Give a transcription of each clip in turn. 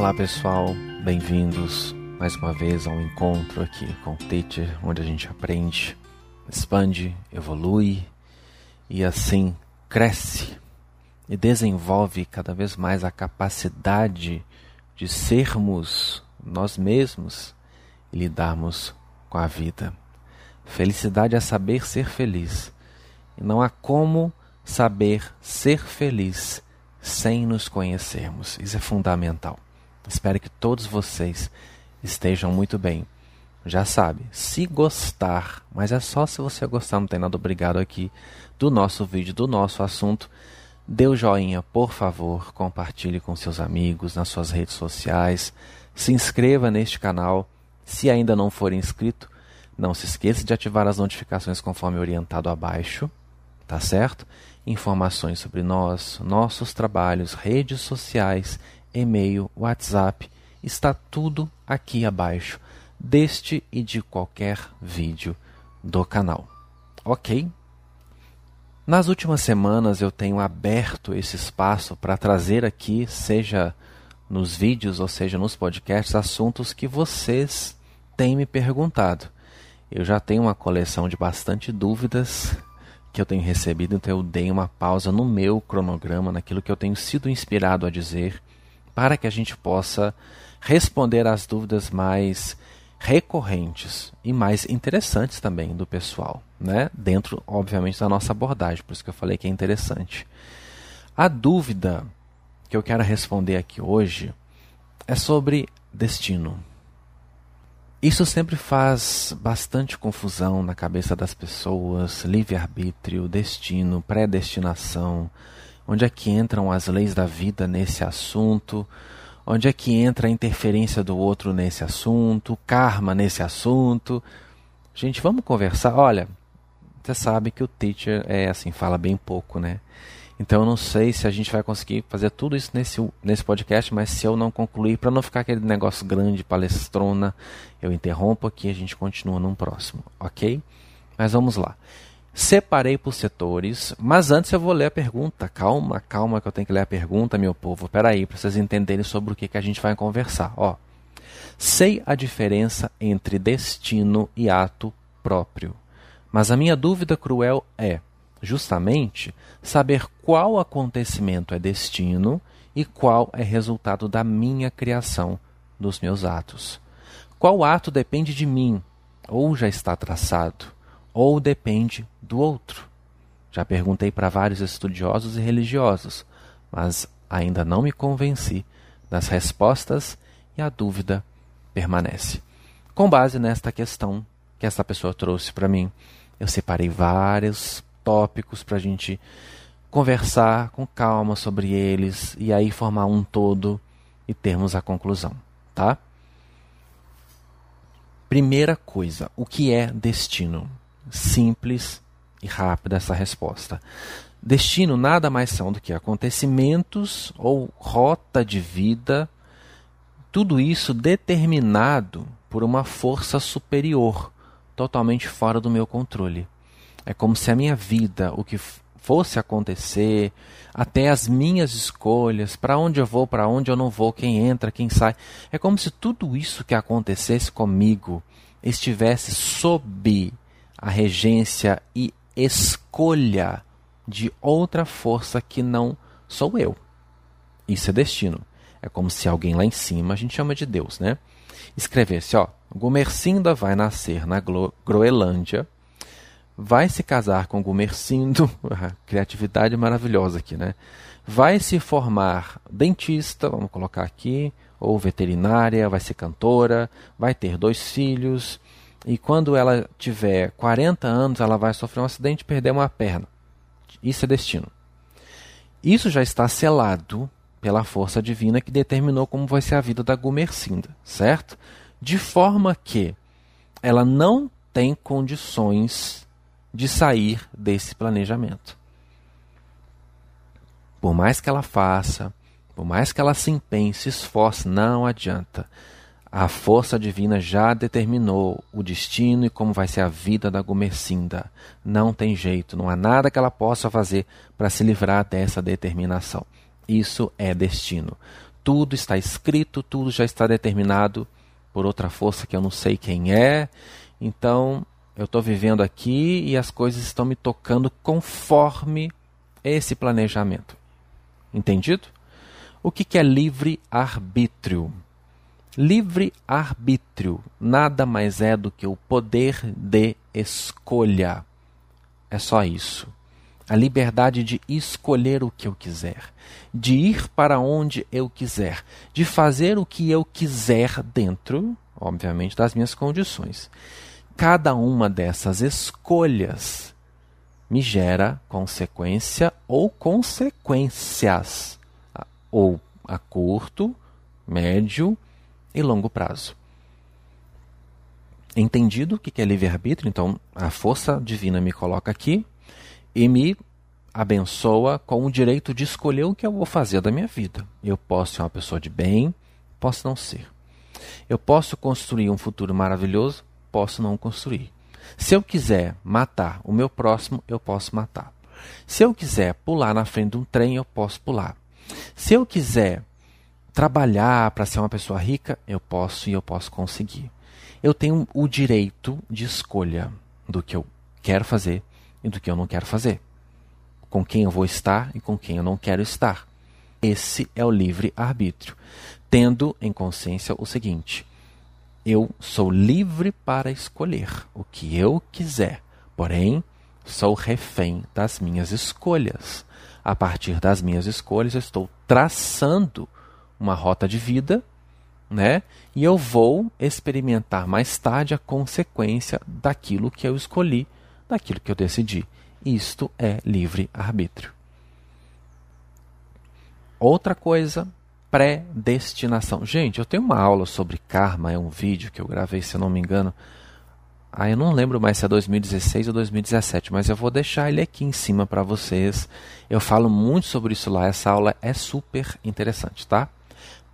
Olá pessoal, bem-vindos mais uma vez ao encontro aqui com o Teacher, onde a gente aprende, expande, evolui e assim cresce e desenvolve cada vez mais a capacidade de sermos nós mesmos e lidarmos com a vida. Felicidade é saber ser feliz. E não há como saber ser feliz sem nos conhecermos. Isso é fundamental. Espero que todos vocês estejam muito bem. Já sabe, se gostar, mas é só se você gostar, não tem nada obrigado aqui do nosso vídeo, do nosso assunto, dê o joinha, por favor, compartilhe com seus amigos nas suas redes sociais, se inscreva neste canal, se ainda não for inscrito, não se esqueça de ativar as notificações conforme orientado abaixo, tá certo? Informações sobre nós, nossos trabalhos, redes sociais e-mail, WhatsApp, está tudo aqui abaixo deste e de qualquer vídeo do canal. Ok? Nas últimas semanas eu tenho aberto esse espaço para trazer aqui, seja nos vídeos ou seja nos podcasts, assuntos que vocês têm me perguntado. Eu já tenho uma coleção de bastante dúvidas que eu tenho recebido, então eu dei uma pausa no meu cronograma, naquilo que eu tenho sido inspirado a dizer para que a gente possa responder às dúvidas mais recorrentes e mais interessantes também do pessoal, né? Dentro, obviamente, da nossa abordagem, por isso que eu falei que é interessante. A dúvida que eu quero responder aqui hoje é sobre destino. Isso sempre faz bastante confusão na cabeça das pessoas, livre-arbítrio, destino, predestinação, Onde é que entram as leis da vida nesse assunto? Onde é que entra a interferência do outro nesse assunto? Karma nesse assunto? Gente, vamos conversar. Olha, você sabe que o teacher é assim, fala bem pouco, né? Então eu não sei se a gente vai conseguir fazer tudo isso nesse, nesse podcast, mas se eu não concluir, para não ficar aquele negócio grande, palestrona, eu interrompo aqui e a gente continua num próximo, ok? Mas vamos lá. Separei por setores, mas antes eu vou ler a pergunta. Calma, calma que eu tenho que ler a pergunta, meu povo. Peraí, para vocês entenderem sobre o que, que a gente vai conversar. Ó, sei a diferença entre destino e ato próprio, mas a minha dúvida cruel é, justamente, saber qual acontecimento é destino e qual é resultado da minha criação, dos meus atos. Qual ato depende de mim ou já está traçado? Ou depende do outro? Já perguntei para vários estudiosos e religiosos, mas ainda não me convenci das respostas e a dúvida permanece. Com base nesta questão que essa pessoa trouxe para mim, eu separei vários tópicos para a gente conversar com calma sobre eles e aí formar um todo e termos a conclusão, tá? Primeira coisa, o que é destino? Simples e rápida essa resposta. Destino nada mais são do que acontecimentos ou rota de vida, tudo isso determinado por uma força superior, totalmente fora do meu controle. É como se a minha vida, o que fosse acontecer, até as minhas escolhas, para onde eu vou, para onde eu não vou, quem entra, quem sai, é como se tudo isso que acontecesse comigo estivesse sob a regência e escolha de outra força que não sou eu. Isso é destino. É como se alguém lá em cima, a gente chama de Deus, né? Escrevesse, ó, Gumercinda vai nascer na Groenlândia, vai se casar com Gumercindo, criatividade maravilhosa aqui, né? Vai se formar dentista, vamos colocar aqui, ou veterinária, vai ser cantora, vai ter dois filhos, e quando ela tiver 40 anos, ela vai sofrer um acidente e perder uma perna. Isso é destino. Isso já está selado pela força divina que determinou como vai ser a vida da Gumercinda, certo? De forma que ela não tem condições de sair desse planejamento. Por mais que ela faça, por mais que ela se empenhe, se esforce, não adianta. A força divina já determinou o destino e como vai ser a vida da Gomercinda. Não tem jeito, não há nada que ela possa fazer para se livrar dessa determinação. Isso é destino. tudo está escrito, tudo já está determinado por outra força que eu não sei quem é. Então, eu estou vivendo aqui e as coisas estão me tocando conforme esse planejamento. Entendido? O que, que é livre-arbítrio? Livre-arbítrio nada mais é do que o poder de escolha. É só isso. A liberdade de escolher o que eu quiser, de ir para onde eu quiser, de fazer o que eu quiser dentro, obviamente, das minhas condições. Cada uma dessas escolhas me gera consequência ou consequências, ou a curto, médio e longo prazo. Entendido o que é livre-arbítrio, então a força divina me coloca aqui e me abençoa com o direito de escolher o que eu vou fazer da minha vida. Eu posso ser uma pessoa de bem, posso não ser. Eu posso construir um futuro maravilhoso, posso não construir. Se eu quiser matar o meu próximo, eu posso matar. Se eu quiser pular na frente de um trem, eu posso pular. Se eu quiser trabalhar para ser uma pessoa rica, eu posso e eu posso conseguir. Eu tenho o direito de escolha do que eu quero fazer e do que eu não quero fazer. Com quem eu vou estar e com quem eu não quero estar. Esse é o livre arbítrio. Tendo em consciência o seguinte: eu sou livre para escolher o que eu quiser, porém, sou refém das minhas escolhas. A partir das minhas escolhas, eu estou traçando uma rota de vida, né? E eu vou experimentar mais tarde a consequência daquilo que eu escolhi, daquilo que eu decidi. Isto é livre-arbítrio. Outra coisa, predestinação. Gente, eu tenho uma aula sobre karma, é um vídeo que eu gravei, se eu não me engano. Ah, eu não lembro mais se é 2016 ou 2017, mas eu vou deixar ele aqui em cima para vocês. Eu falo muito sobre isso lá, essa aula é super interessante, tá?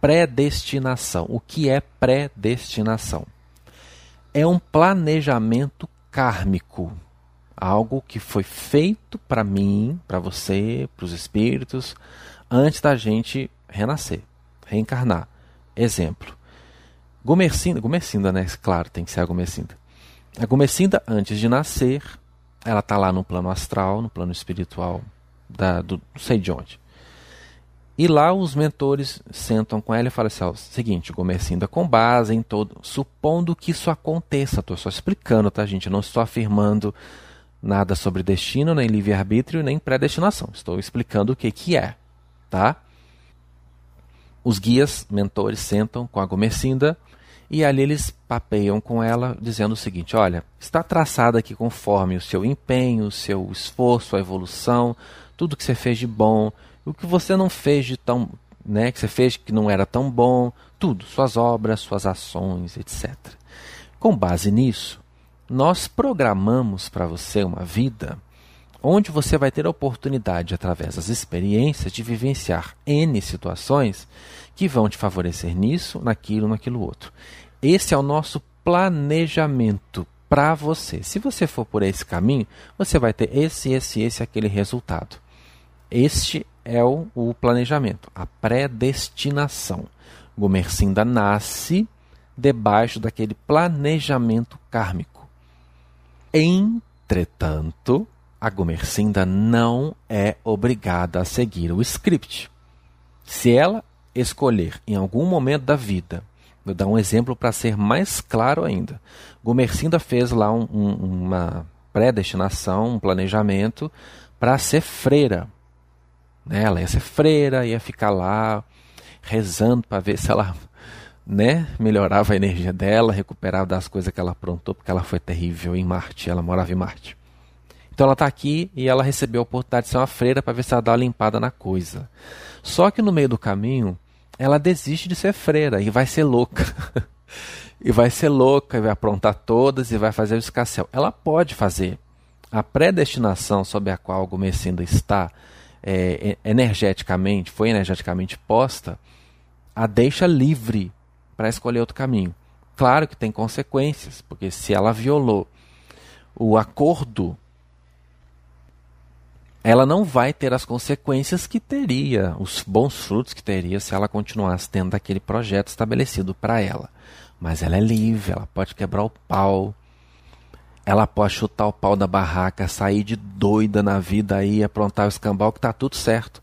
Predestinação. O que é predestinação? É um planejamento kármico, algo que foi feito para mim, para você, para os espíritos, antes da gente renascer, reencarnar. Exemplo. Gomercinda, Gomercinda, né? Claro, tem que ser a Gomercinda. A Gomercinda, antes de nascer, ela está lá no plano astral, no plano espiritual, da, do, não sei de onde. E lá os mentores sentam com ela e falam assim: ó, seguinte, Gomercinda, com base em todo. Supondo que isso aconteça, estou só explicando, tá, gente? Eu não estou afirmando nada sobre destino, nem livre-arbítrio, nem predestinação. Estou explicando o que, que é, tá? Os guias, mentores, sentam com a Gomercinda e ali eles papeiam com ela, dizendo o seguinte: olha, está traçado aqui conforme o seu empenho, o seu esforço, a evolução, tudo que você fez de bom o que você não fez de tão, né, que você fez que não era tão bom, tudo, suas obras, suas ações, etc. Com base nisso, nós programamos para você uma vida onde você vai ter a oportunidade, através das experiências, de vivenciar N situações que vão te favorecer nisso, naquilo, naquilo outro. Esse é o nosso planejamento para você. Se você for por esse caminho, você vai ter esse, esse, esse, aquele resultado. Este é o, o planejamento, a predestinação. Gomercinda nasce debaixo daquele planejamento kármico. Entretanto, a Gomercinda não é obrigada a seguir o script. Se ela escolher em algum momento da vida, vou dar um exemplo para ser mais claro ainda. Gomercinda fez lá um, um, uma predestinação, um planejamento para ser freira. Né? Ela ia ser freira, ia ficar lá rezando para ver se ela né, melhorava a energia dela, recuperava das coisas que ela aprontou, porque ela foi terrível em Marte, ela morava em Marte. Então ela está aqui e ela recebeu a oportunidade de ser uma freira para ver se ela dá uma limpada na coisa. Só que no meio do caminho, ela desiste de ser freira e vai ser louca. e vai ser louca, e vai aprontar todas e vai fazer o escassel. Ela pode fazer. A predestinação sob a qual o Gomercinda está é, energeticamente, foi energeticamente posta, a deixa livre para escolher outro caminho. Claro que tem consequências, porque se ela violou o acordo ela não vai ter as consequências que teria, os bons frutos que teria se ela continuasse tendo aquele projeto estabelecido para ela. Mas ela é livre, ela pode quebrar o pau, ela pode chutar o pau da barraca, sair de doida na vida aí, aprontar o escambau que tá tudo certo.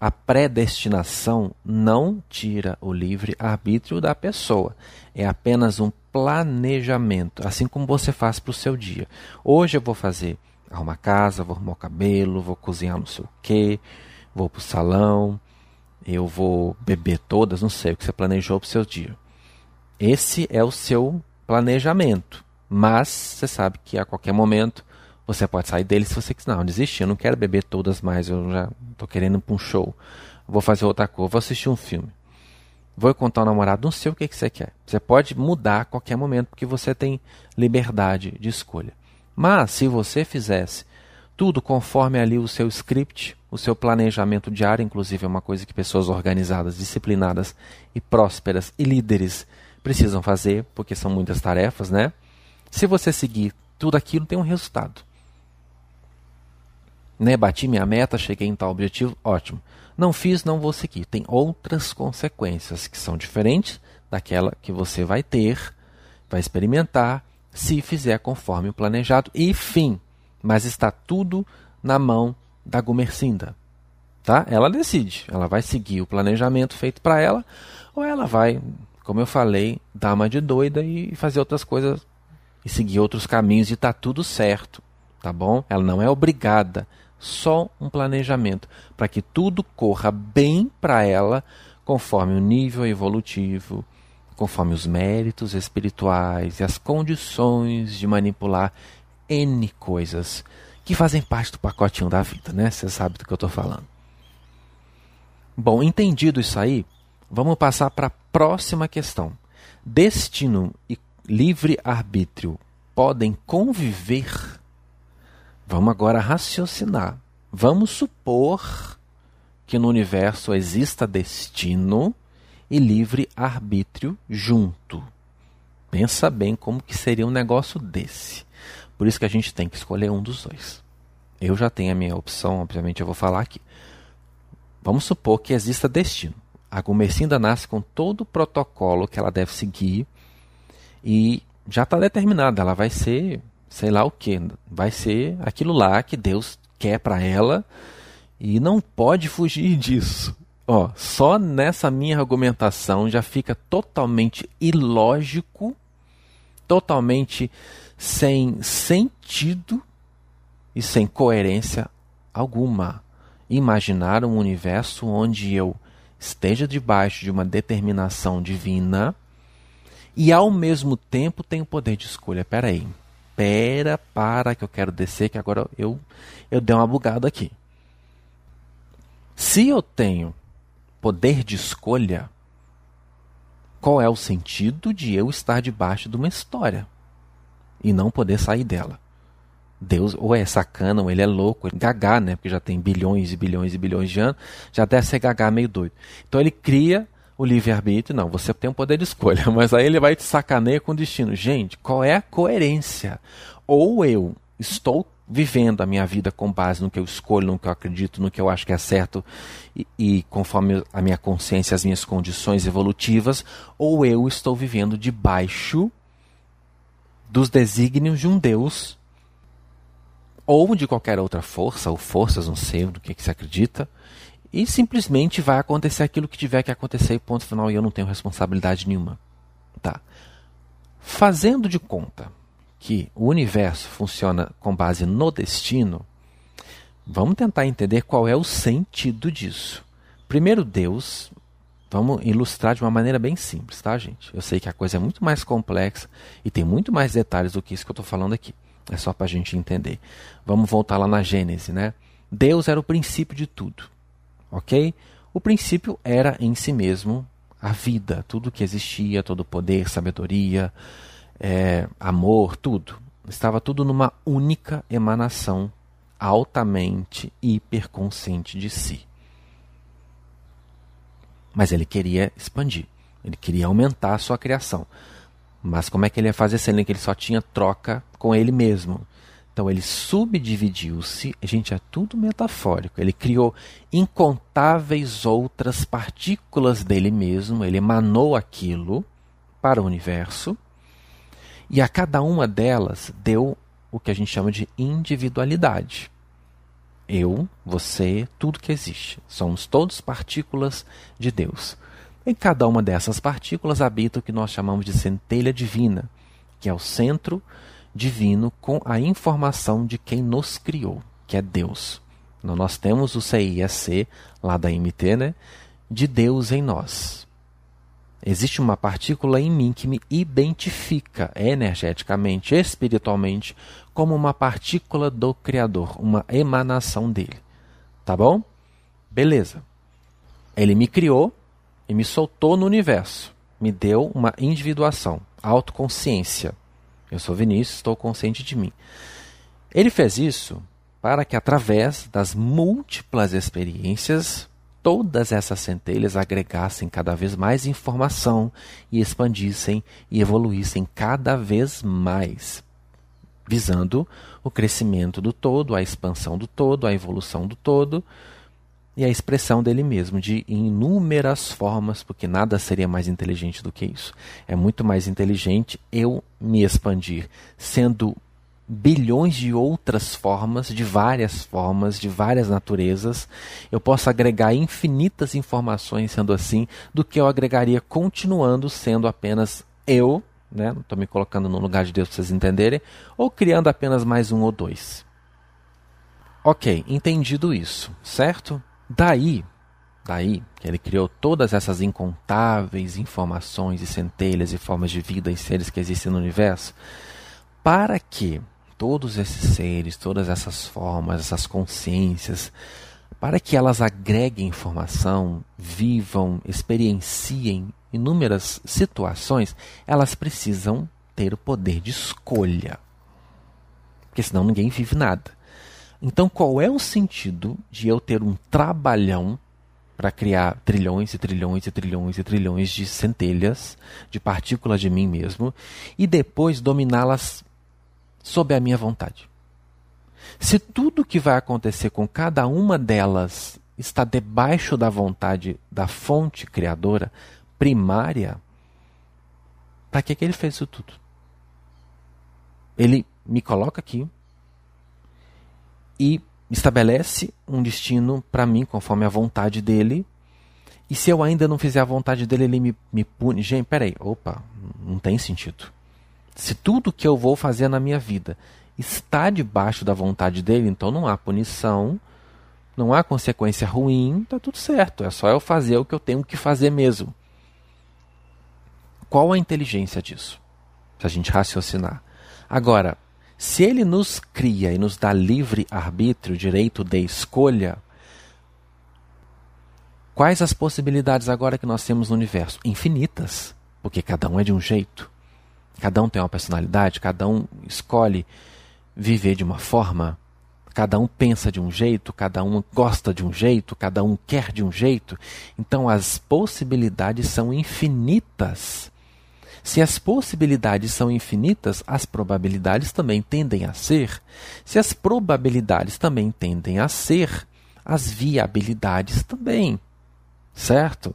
A predestinação não tira o livre arbítrio da pessoa. É apenas um planejamento, assim como você faz para o seu dia. Hoje eu vou fazer arrumar casa, vou arrumar o cabelo, vou cozinhar não sei o que, vou para o salão, eu vou beber todas, não sei o que você planejou para o seu dia. Esse é o seu planejamento. Mas você sabe que a qualquer momento você pode sair dele se você quiser. Não, desistir, eu não quero beber todas mais, eu já estou querendo ir para um show. Vou fazer outra coisa, vou assistir um filme. Vou contar ao namorado, não sei o que, que você quer. Você pode mudar a qualquer momento, porque você tem liberdade de escolha. Mas se você fizesse tudo conforme ali o seu script, o seu planejamento diário, inclusive é uma coisa que pessoas organizadas, disciplinadas e prósperas e líderes precisam fazer, porque são muitas tarefas, né? Se você seguir tudo aquilo, tem um resultado né, bati minha meta, cheguei em tal objetivo, ótimo. Não fiz, não vou seguir. Tem outras consequências que são diferentes daquela que você vai ter, vai experimentar, se fizer conforme o planejado. E fim. Mas está tudo na mão da Gumercinda. Tá? Ela decide. Ela vai seguir o planejamento feito para ela, ou ela vai, como eu falei, dar uma de doida e fazer outras coisas e seguir outros caminhos e está tudo certo. Tá bom? Ela não é obrigada só um planejamento para que tudo corra bem para ela, conforme o nível evolutivo, conforme os méritos espirituais e as condições de manipular N coisas que fazem parte do pacotinho da vida, né? Você sabe do que eu estou falando. Bom, entendido isso aí, vamos passar para a próxima questão. Destino e livre-arbítrio podem conviver Vamos agora raciocinar. Vamos supor que no universo exista destino e livre arbítrio junto. Pensa bem como que seria um negócio desse. Por isso que a gente tem que escolher um dos dois. Eu já tenho a minha opção, obviamente eu vou falar aqui. Vamos supor que exista destino. A Gumercinda nasce com todo o protocolo que ela deve seguir e já está determinada. Ela vai ser sei lá o que. Vai ser aquilo lá que Deus quer para ela e não pode fugir disso. Ó, só nessa minha argumentação já fica totalmente ilógico, totalmente sem sentido e sem coerência alguma. Imaginar um universo onde eu esteja debaixo de uma determinação divina e ao mesmo tempo tenho poder de escolha. Peraí, espera para que eu quero descer, que agora eu, eu dei uma bugada aqui. Se eu tenho poder de escolha, qual é o sentido de eu estar debaixo de uma história e não poder sair dela? Deus ou é sacana, ou ele é louco, ele é gagá, né? Porque já tem bilhões e bilhões e bilhões de anos, já deve ser gagá meio doido. Então ele cria o livre-arbítrio, não, você tem um poder de escolha, mas aí ele vai te sacanear com o destino. Gente, qual é a coerência? Ou eu estou vivendo a minha vida com base no que eu escolho, no que eu acredito, no que eu acho que é certo e, e conforme a minha consciência, as minhas condições evolutivas, ou eu estou vivendo debaixo dos desígnios de um Deus ou de qualquer outra força, ou forças, não sei do que, que se acredita, e simplesmente vai acontecer aquilo que tiver que acontecer e ponto final e eu não tenho responsabilidade nenhuma. Tá. Fazendo de conta que o universo funciona com base no destino, vamos tentar entender qual é o sentido disso. Primeiro, Deus, vamos ilustrar de uma maneira bem simples, tá, gente? Eu sei que a coisa é muito mais complexa e tem muito mais detalhes do que isso que eu estou falando aqui. É só para a gente entender. Vamos voltar lá na Gênese, né? Deus era o princípio de tudo ok? O princípio era em si mesmo a vida, tudo que existia, todo poder, sabedoria, é, amor, tudo. Estava tudo numa única emanação altamente hiperconsciente de si. Mas ele queria expandir, ele queria aumentar a sua criação. Mas como é que ele ia fazer sendo que ele só tinha troca com ele mesmo? Então ele subdividiu-se, gente, é tudo metafórico. Ele criou incontáveis outras partículas dele mesmo, ele emanou aquilo para o universo, e a cada uma delas deu o que a gente chama de individualidade. Eu, você, tudo que existe. Somos todos partículas de Deus. Em cada uma dessas partículas habita o que nós chamamos de centelha divina, que é o centro divino com a informação de quem nos criou, que é Deus. Então, nós temos o CISC, lá da MT, né, de Deus em nós. Existe uma partícula em mim que me identifica energeticamente, espiritualmente, como uma partícula do Criador, uma emanação dele. Tá bom? Beleza. Ele me criou e me soltou no universo. Me deu uma individuação, autoconsciência. Eu sou Vinícius, estou consciente de mim. Ele fez isso para que, através das múltiplas experiências, todas essas centelhas agregassem cada vez mais informação e expandissem e evoluíssem cada vez mais, visando o crescimento do todo, a expansão do todo, a evolução do todo e a expressão dele mesmo de inúmeras formas, porque nada seria mais inteligente do que isso. É muito mais inteligente eu me expandir, sendo bilhões de outras formas, de várias formas, de várias naturezas. Eu posso agregar infinitas informações sendo assim, do que eu agregaria continuando sendo apenas eu, né? Não estou me colocando no lugar de Deus para vocês entenderem, ou criando apenas mais um ou dois. Ok, entendido isso, certo? Daí, daí que ele criou todas essas incontáveis informações e centelhas e formas de vida e seres que existem no universo, para que todos esses seres, todas essas formas, essas consciências, para que elas agreguem informação, vivam, experienciem inúmeras situações, elas precisam ter o poder de escolha. Porque senão ninguém vive nada. Então, qual é o sentido de eu ter um trabalhão para criar trilhões e trilhões e trilhões e trilhões de centelhas, de partículas de mim mesmo, e depois dominá-las sob a minha vontade? Se tudo que vai acontecer com cada uma delas está debaixo da vontade da fonte criadora primária, para que, que ele fez isso tudo? Ele me coloca aqui, e estabelece um destino para mim conforme a vontade dele. E se eu ainda não fizer a vontade dele, ele me, me pune. Gente, peraí, opa, não tem sentido. Se tudo que eu vou fazer na minha vida está debaixo da vontade dele, então não há punição, não há consequência ruim, tá tudo certo. É só eu fazer o que eu tenho que fazer mesmo. Qual a inteligência disso? Se a gente raciocinar. Agora, se ele nos cria e nos dá livre arbítrio, direito de escolha, quais as possibilidades agora que nós temos no universo? Infinitas, porque cada um é de um jeito. Cada um tem uma personalidade, cada um escolhe viver de uma forma, cada um pensa de um jeito, cada um gosta de um jeito, cada um quer de um jeito. Então as possibilidades são infinitas. Se as possibilidades são infinitas, as probabilidades também tendem a ser. Se as probabilidades também tendem a ser, as viabilidades também. Certo?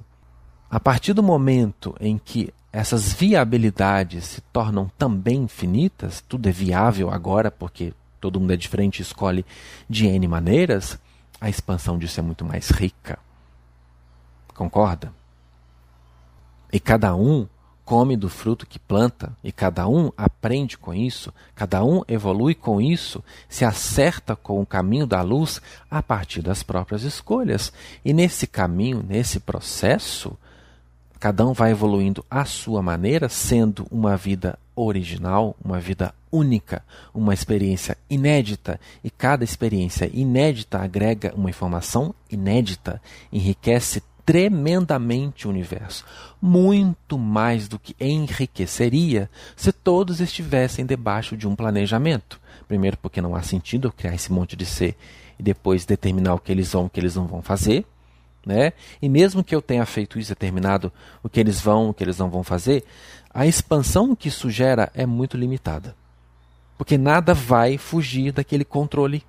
A partir do momento em que essas viabilidades se tornam também infinitas, tudo é viável agora porque todo mundo é diferente e escolhe de N maneiras, a expansão disso é muito mais rica. Concorda? E cada um come do fruto que planta, e cada um aprende com isso, cada um evolui com isso, se acerta com o caminho da luz a partir das próprias escolhas. E nesse caminho, nesse processo, cada um vai evoluindo à sua maneira, sendo uma vida original, uma vida única, uma experiência inédita, e cada experiência inédita agrega uma informação inédita, enriquece tremendamente o universo, muito mais do que enriqueceria se todos estivessem debaixo de um planejamento. Primeiro, porque não há sentido eu criar esse monte de ser e depois determinar o que eles vão, o que eles não vão fazer. Né? E mesmo que eu tenha feito isso, determinado o que eles vão, o que eles não vão fazer, a expansão que isso gera é muito limitada. Porque nada vai fugir daquele controle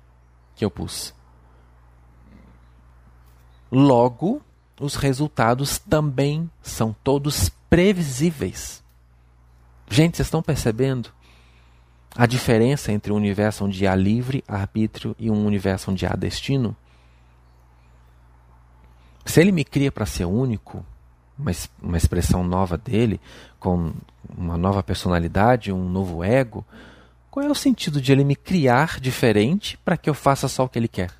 que eu pus. Logo, os resultados também são todos previsíveis. Gente, vocês estão percebendo a diferença entre um universo onde há livre arbítrio e um universo onde há destino? Se ele me cria para ser único, uma, uma expressão nova dele, com uma nova personalidade, um novo ego, qual é o sentido de ele me criar diferente para que eu faça só o que ele quer?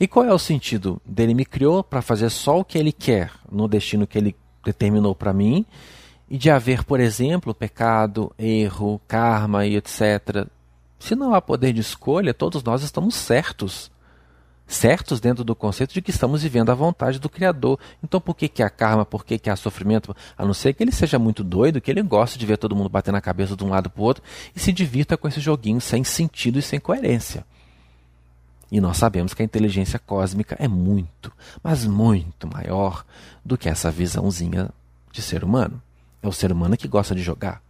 E qual é o sentido dele me criou para fazer só o que ele quer no destino que ele determinou para mim e de haver, por exemplo, pecado, erro, karma e etc. Se não há poder de escolha, todos nós estamos certos certos dentro do conceito de que estamos vivendo a vontade do Criador. Então por que, que há karma, por que, que há sofrimento? A não ser que ele seja muito doido, que ele goste de ver todo mundo bater na cabeça de um lado para o outro e se divirta com esse joguinho sem sentido e sem coerência. E nós sabemos que a inteligência cósmica é muito, mas muito maior do que essa visãozinha de ser humano. É o ser humano que gosta de jogar.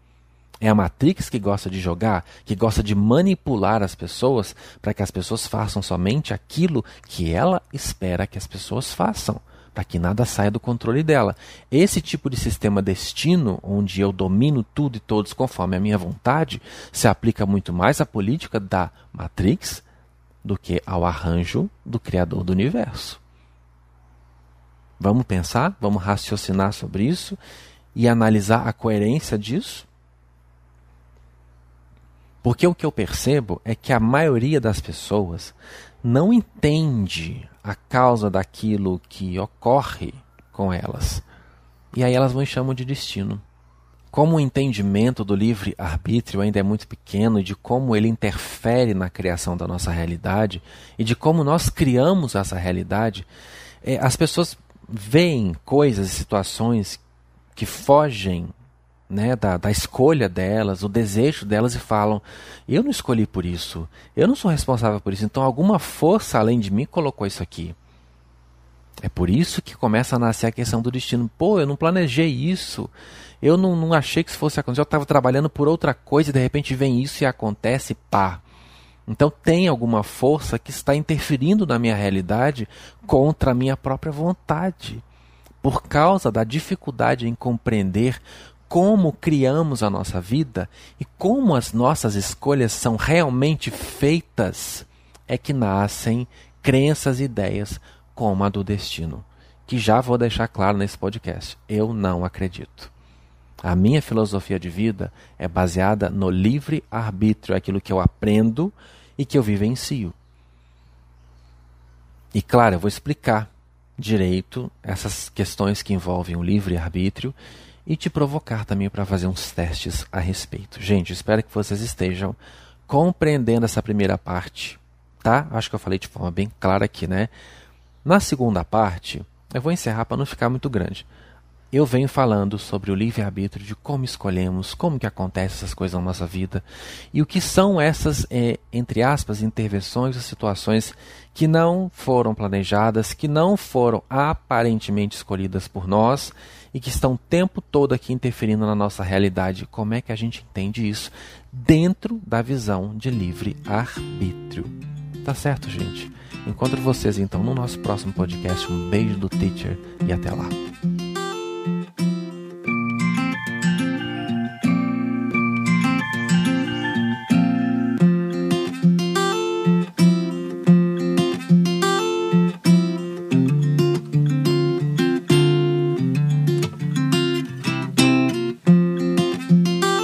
É a Matrix que gosta de jogar, que gosta de manipular as pessoas para que as pessoas façam somente aquilo que ela espera que as pessoas façam, para que nada saia do controle dela. Esse tipo de sistema destino, onde eu domino tudo e todos conforme a minha vontade, se aplica muito mais à política da Matrix do que ao arranjo do Criador do universo. Vamos pensar, vamos raciocinar sobre isso e analisar a coerência disso? Porque o que eu percebo é que a maioria das pessoas não entende a causa daquilo que ocorre com elas. E aí elas vão chamam de destino. Como o entendimento do livre arbítrio ainda é muito pequeno e de como ele interfere na criação da nossa realidade e de como nós criamos essa realidade, é, as pessoas veem coisas e situações que fogem né, da, da escolha delas, o desejo delas e falam: eu não escolhi por isso, eu não sou responsável por isso, então alguma força além de mim colocou isso aqui. É por isso que começa a nascer a questão do destino. Pô, eu não planejei isso, eu não, não achei que isso fosse acontecer, eu estava trabalhando por outra coisa e de repente vem isso e acontece, pá. Então tem alguma força que está interferindo na minha realidade contra a minha própria vontade por causa da dificuldade em compreender como criamos a nossa vida e como as nossas escolhas são realmente feitas, é que nascem crenças e ideias como a do destino, que já vou deixar claro nesse podcast. Eu não acredito. A minha filosofia de vida é baseada no livre arbítrio, é aquilo que eu aprendo e que eu vivencio. E claro, eu vou explicar direito essas questões que envolvem o livre arbítrio e te provocar também para fazer uns testes a respeito. Gente, espero que vocês estejam compreendendo essa primeira parte, tá? Acho que eu falei de forma bem clara aqui, né? Na segunda parte, eu vou encerrar para não ficar muito grande eu venho falando sobre o livre-arbítrio, de como escolhemos, como que acontecem essas coisas na nossa vida e o que são essas, é, entre aspas, intervenções ou situações que não foram planejadas, que não foram aparentemente escolhidas por nós e que estão o tempo todo aqui interferindo na nossa realidade. Como é que a gente entende isso dentro da visão de livre-arbítrio? Tá certo, gente? Encontro vocês então no nosso próximo podcast. Um beijo do teacher e até lá.